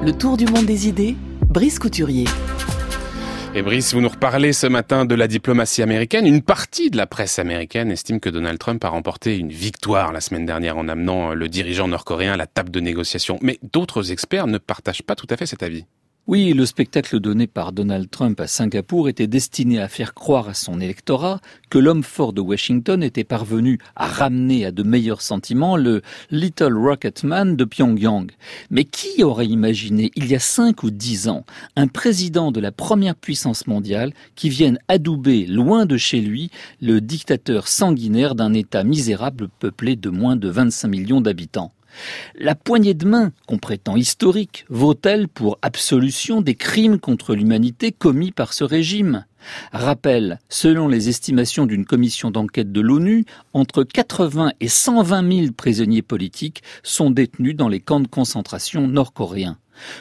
Le tour du monde des idées, Brice Couturier. Et Brice, vous nous reparlez ce matin de la diplomatie américaine. Une partie de la presse américaine estime que Donald Trump a remporté une victoire la semaine dernière en amenant le dirigeant nord-coréen à la table de négociation. Mais d'autres experts ne partagent pas tout à fait cet avis. Oui, le spectacle donné par Donald Trump à Singapour était destiné à faire croire à son électorat que l'homme fort de Washington était parvenu à ramener à de meilleurs sentiments le Little Rocketman de Pyongyang. Mais qui aurait imaginé, il y a cinq ou dix ans, un président de la première puissance mondiale qui vienne adouber loin de chez lui le dictateur sanguinaire d'un État misérable peuplé de moins de 25 millions d'habitants? La poignée de main qu'on prétend historique vaut-elle pour absolution des crimes contre l'humanité commis par ce régime? Rappel, selon les estimations d'une commission d'enquête de l'ONU, entre 80 et 120 000 prisonniers politiques sont détenus dans les camps de concentration nord-coréens.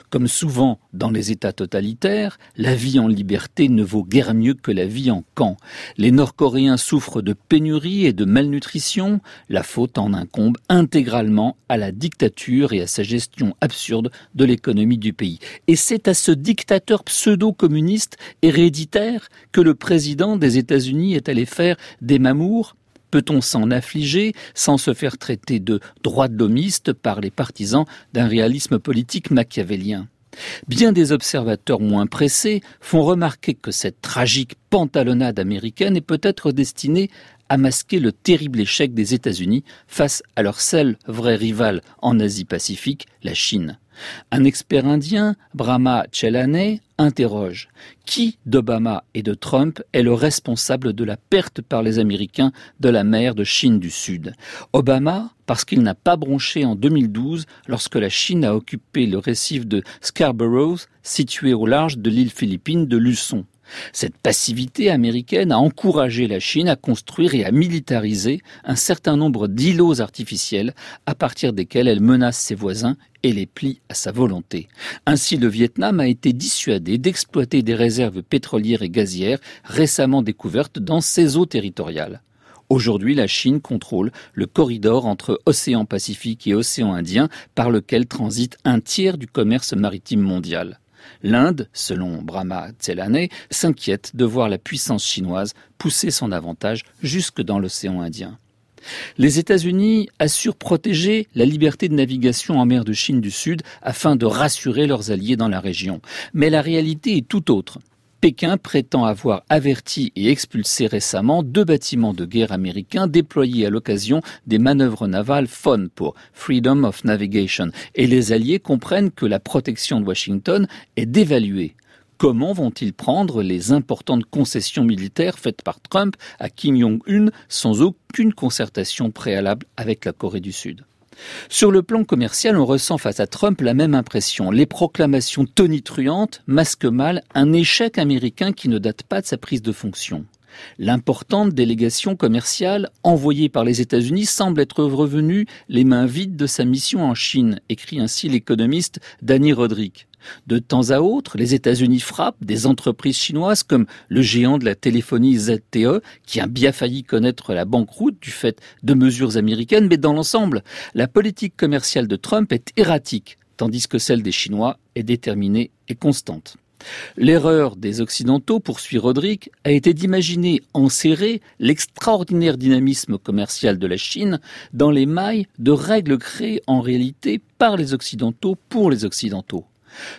Comme souvent dans les États totalitaires, la vie en liberté ne vaut guère mieux que la vie en camp. Les Nord-Coréens souffrent de pénurie et de malnutrition, la faute en incombe intégralement à la dictature et à sa gestion absurde de l'économie du pays. Et c'est à ce dictateur pseudo-communiste héréditaire que le président des États-Unis est allé faire des mamours Peut-on s'en affliger sans se faire traiter de droit d'homiste par les partisans d'un réalisme politique machiavélien? Bien des observateurs moins pressés font remarquer que cette tragique pantalonnade américaine est peut-être destinée à masquer le terrible échec des États-Unis face à leur seul vrai rival en Asie-Pacifique, la Chine. Un expert indien, Brahma Chelane, interroge qui d'Obama et de Trump est le responsable de la perte par les Américains de la mer de Chine du Sud? Obama, parce qu'il n'a pas bronché en 2012 lorsque la Chine a occupé le récif de Scarborough, situé au large de l'île philippine de Luçon. Cette passivité américaine a encouragé la Chine à construire et à militariser un certain nombre d'îlots artificiels à partir desquels elle menace ses voisins et les plie à sa volonté. Ainsi, le Vietnam a été dissuadé d'exploiter des réserves pétrolières et gazières récemment découvertes dans ses eaux territoriales. Aujourd'hui, la Chine contrôle le corridor entre océan Pacifique et océan Indien par lequel transite un tiers du commerce maritime mondial. L'Inde, selon Brahma Tselane, s'inquiète de voir la puissance chinoise pousser son avantage jusque dans l'océan Indien. Les États-Unis assurent protéger la liberté de navigation en mer de Chine du Sud afin de rassurer leurs alliés dans la région. Mais la réalité est tout autre. Pékin prétend avoir averti et expulsé récemment deux bâtiments de guerre américains déployés à l'occasion des manœuvres navales FON pour Freedom of Navigation. Et les Alliés comprennent que la protection de Washington est dévaluée. Comment vont-ils prendre les importantes concessions militaires faites par Trump à Kim Jong-un sans aucune concertation préalable avec la Corée du Sud? Sur le plan commercial, on ressent face à Trump la même impression. Les proclamations tonitruantes masquent mal un échec américain qui ne date pas de sa prise de fonction. L'importante délégation commerciale envoyée par les États-Unis semble être revenue les mains vides de sa mission en Chine, écrit ainsi l'économiste Danny Roderick. De temps à autre, les États-Unis frappent des entreprises chinoises comme le géant de la téléphonie ZTE, qui a bien failli connaître la banqueroute du fait de mesures américaines, mais dans l'ensemble, la politique commerciale de Trump est erratique, tandis que celle des Chinois est déterminée et constante. L'erreur des Occidentaux, poursuit Roderick, a été d'imaginer enserrer l'extraordinaire dynamisme commercial de la Chine dans les mailles de règles créées en réalité par les Occidentaux pour les Occidentaux.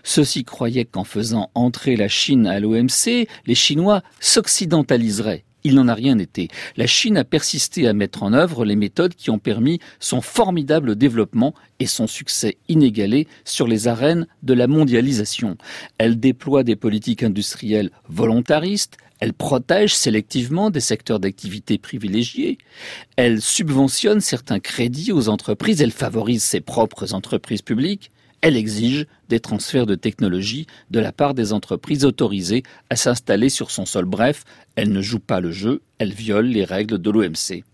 Ceux-ci croyaient qu'en faisant entrer la Chine à l'OMC, les Chinois s'occidentaliseraient. Il n'en a rien été. La Chine a persisté à mettre en œuvre les méthodes qui ont permis son formidable développement et son succès inégalé sur les arènes de la mondialisation. Elle déploie des politiques industrielles volontaristes, elle protège sélectivement des secteurs d'activité privilégiés, elle subventionne certains crédits aux entreprises, elle favorise ses propres entreprises publiques, elle exige des transferts de technologie de la part des entreprises autorisées à s'installer sur son sol. Bref, elle ne joue pas le jeu, elle viole les règles de l'OMC.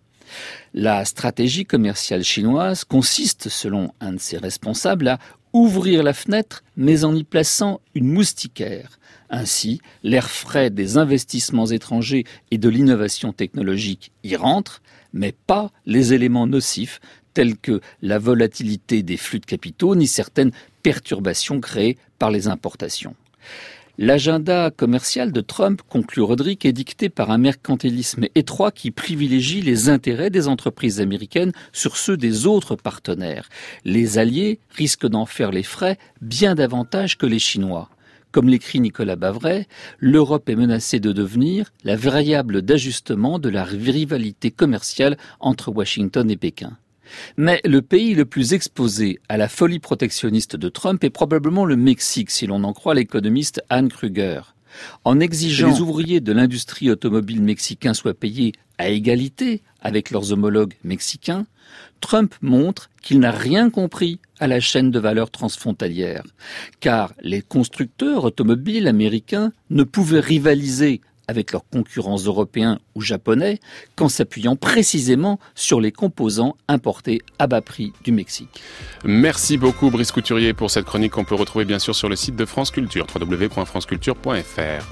La stratégie commerciale chinoise consiste, selon un de ses responsables, à ouvrir la fenêtre, mais en y plaçant une moustiquaire. Ainsi, l'air frais des investissements étrangers et de l'innovation technologique y rentre, mais pas les éléments nocifs tels que la volatilité des flux de capitaux, ni certaines perturbations créées par les importations. L'agenda commercial de Trump, conclut Roderick, est dicté par un mercantilisme étroit qui privilégie les intérêts des entreprises américaines sur ceux des autres partenaires. Les alliés risquent d'en faire les frais bien davantage que les Chinois. Comme l'écrit Nicolas Bavray, l'Europe est menacée de devenir la variable d'ajustement de la rivalité commerciale entre Washington et Pékin. Mais le pays le plus exposé à la folie protectionniste de Trump est probablement le Mexique, si l'on en croit l'économiste Anne Kruger. En exigeant que les ouvriers de l'industrie automobile mexicain soient payés à égalité avec leurs homologues mexicains, Trump montre qu'il n'a rien compris à la chaîne de valeur transfrontalière, car les constructeurs automobiles américains ne pouvaient rivaliser avec leurs concurrents européens ou japonais qu'en s'appuyant précisément sur les composants importés à bas prix du Mexique. Merci beaucoup Brice Couturier pour cette chronique qu'on peut retrouver bien sûr sur le site de France Culture, www.franceculture.fr.